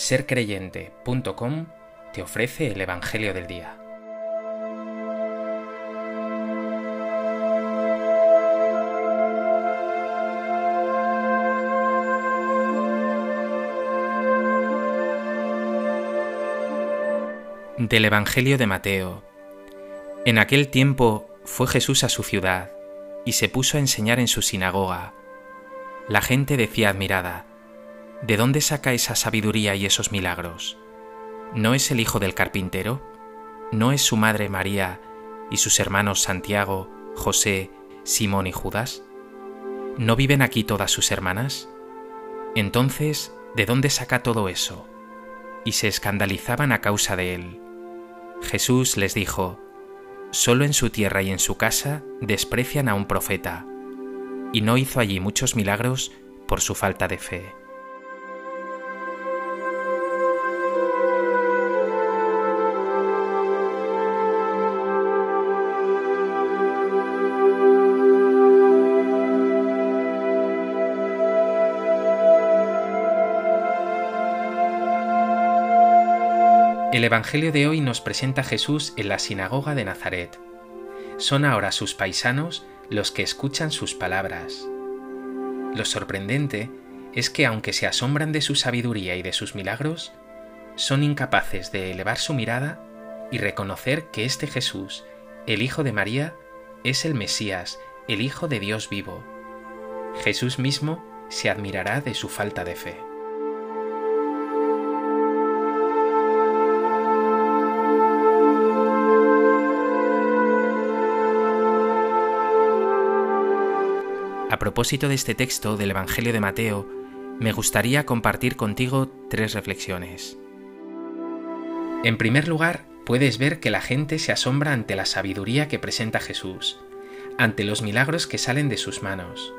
sercreyente.com te ofrece el Evangelio del Día. Del Evangelio de Mateo. En aquel tiempo fue Jesús a su ciudad y se puso a enseñar en su sinagoga. La gente decía admirada, ¿De dónde saca esa sabiduría y esos milagros? ¿No es el hijo del carpintero? ¿No es su madre María y sus hermanos Santiago, José, Simón y Judas? ¿No viven aquí todas sus hermanas? Entonces, ¿de dónde saca todo eso? Y se escandalizaban a causa de él. Jesús les dijo, Solo en su tierra y en su casa desprecian a un profeta, y no hizo allí muchos milagros por su falta de fe. El Evangelio de hoy nos presenta a Jesús en la sinagoga de Nazaret. Son ahora sus paisanos los que escuchan sus palabras. Lo sorprendente es que aunque se asombran de su sabiduría y de sus milagros, son incapaces de elevar su mirada y reconocer que este Jesús, el Hijo de María, es el Mesías, el Hijo de Dios vivo. Jesús mismo se admirará de su falta de fe. A propósito de este texto del Evangelio de Mateo, me gustaría compartir contigo tres reflexiones. En primer lugar, puedes ver que la gente se asombra ante la sabiduría que presenta Jesús, ante los milagros que salen de sus manos.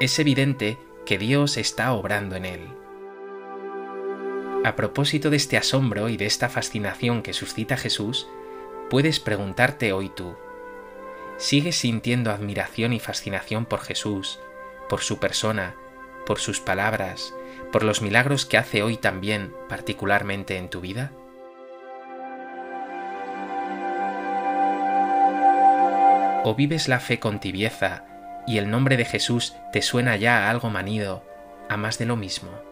Es evidente que Dios está obrando en él. A propósito de este asombro y de esta fascinación que suscita Jesús, puedes preguntarte hoy tú, ¿Sigues sintiendo admiración y fascinación por Jesús, por su persona, por sus palabras, por los milagros que hace hoy también, particularmente en tu vida? ¿O vives la fe con tibieza y el nombre de Jesús te suena ya a algo manido, a más de lo mismo?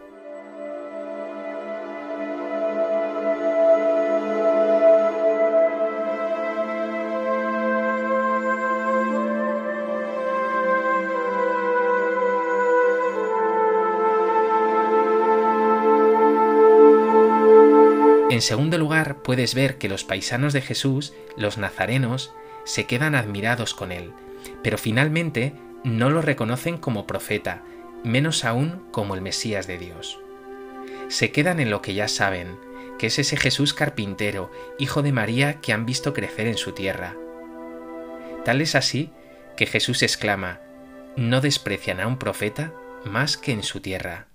En segundo lugar, puedes ver que los paisanos de Jesús, los nazarenos, se quedan admirados con él, pero finalmente no lo reconocen como profeta, menos aún como el Mesías de Dios. Se quedan en lo que ya saben, que es ese Jesús carpintero, hijo de María que han visto crecer en su tierra. Tal es así que Jesús exclama, no desprecian a un profeta más que en su tierra.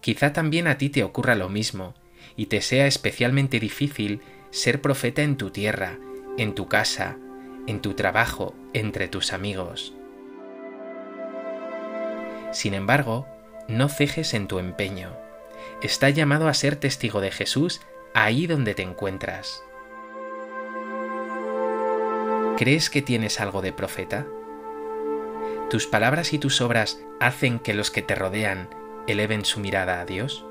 Quizá también a ti te ocurra lo mismo, y te sea especialmente difícil ser profeta en tu tierra, en tu casa, en tu trabajo, entre tus amigos. Sin embargo, no cejes en tu empeño. Está llamado a ser testigo de Jesús ahí donde te encuentras. ¿Crees que tienes algo de profeta? ¿Tus palabras y tus obras hacen que los que te rodean eleven su mirada a Dios?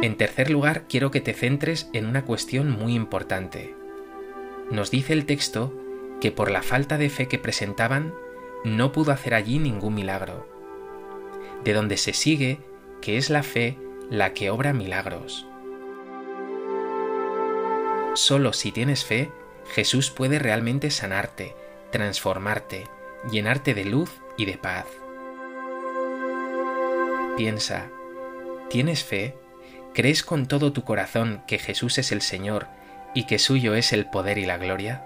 En tercer lugar, quiero que te centres en una cuestión muy importante. Nos dice el texto que por la falta de fe que presentaban, no pudo hacer allí ningún milagro. De donde se sigue que es la fe la que obra milagros. Solo si tienes fe, Jesús puede realmente sanarte, transformarte, llenarte de luz y de paz. Piensa, ¿tienes fe? ¿Crees con todo tu corazón que Jesús es el Señor y que suyo es el poder y la gloria?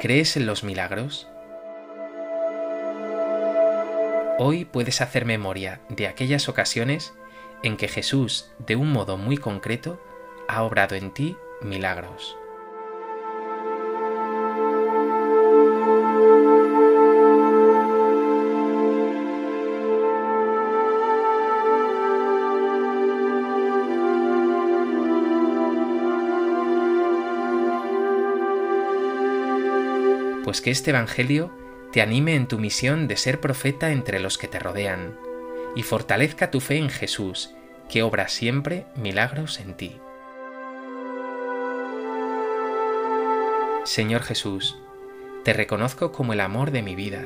¿Crees en los milagros? Hoy puedes hacer memoria de aquellas ocasiones en que Jesús, de un modo muy concreto, ha obrado en ti milagros. Pues que este Evangelio te anime en tu misión de ser profeta entre los que te rodean, y fortalezca tu fe en Jesús, que obra siempre milagros en ti. Señor Jesús, te reconozco como el amor de mi vida.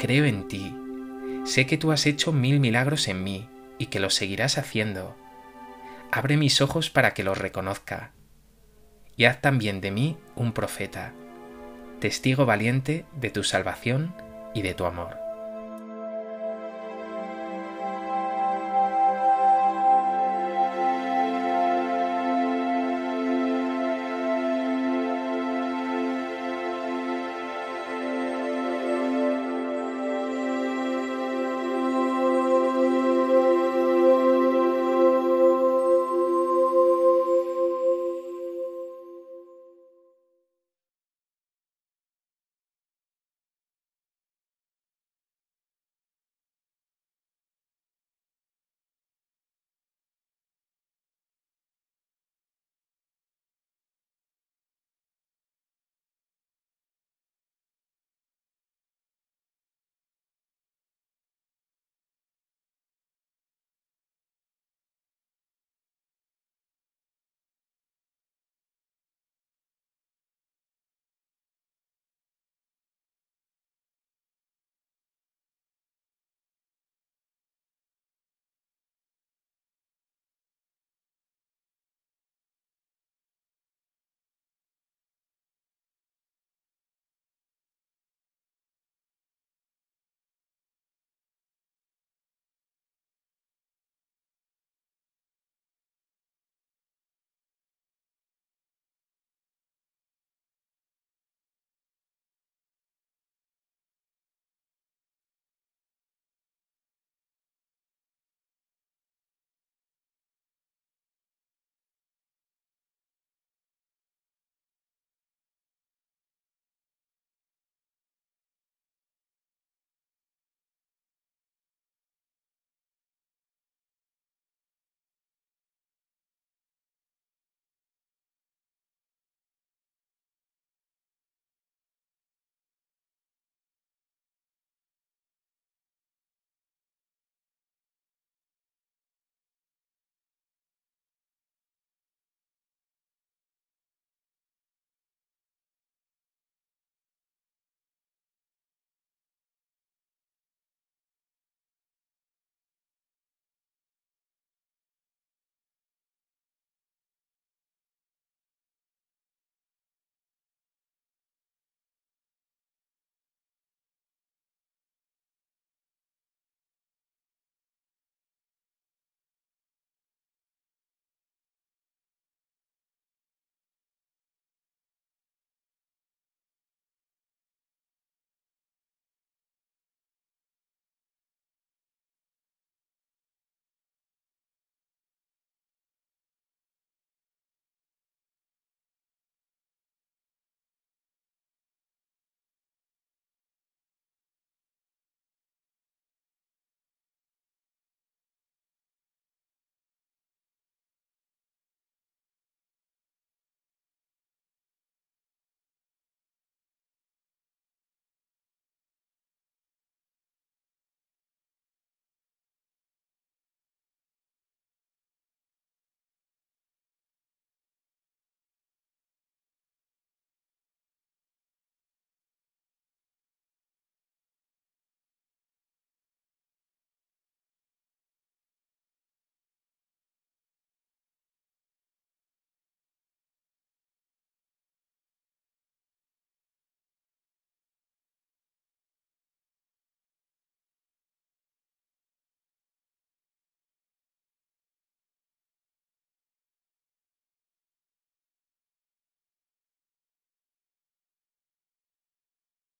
Creo en ti. Sé que tú has hecho mil milagros en mí y que los seguirás haciendo. Abre mis ojos para que los reconozca. Y haz también de mí un profeta testigo valiente de tu salvación y de tu amor.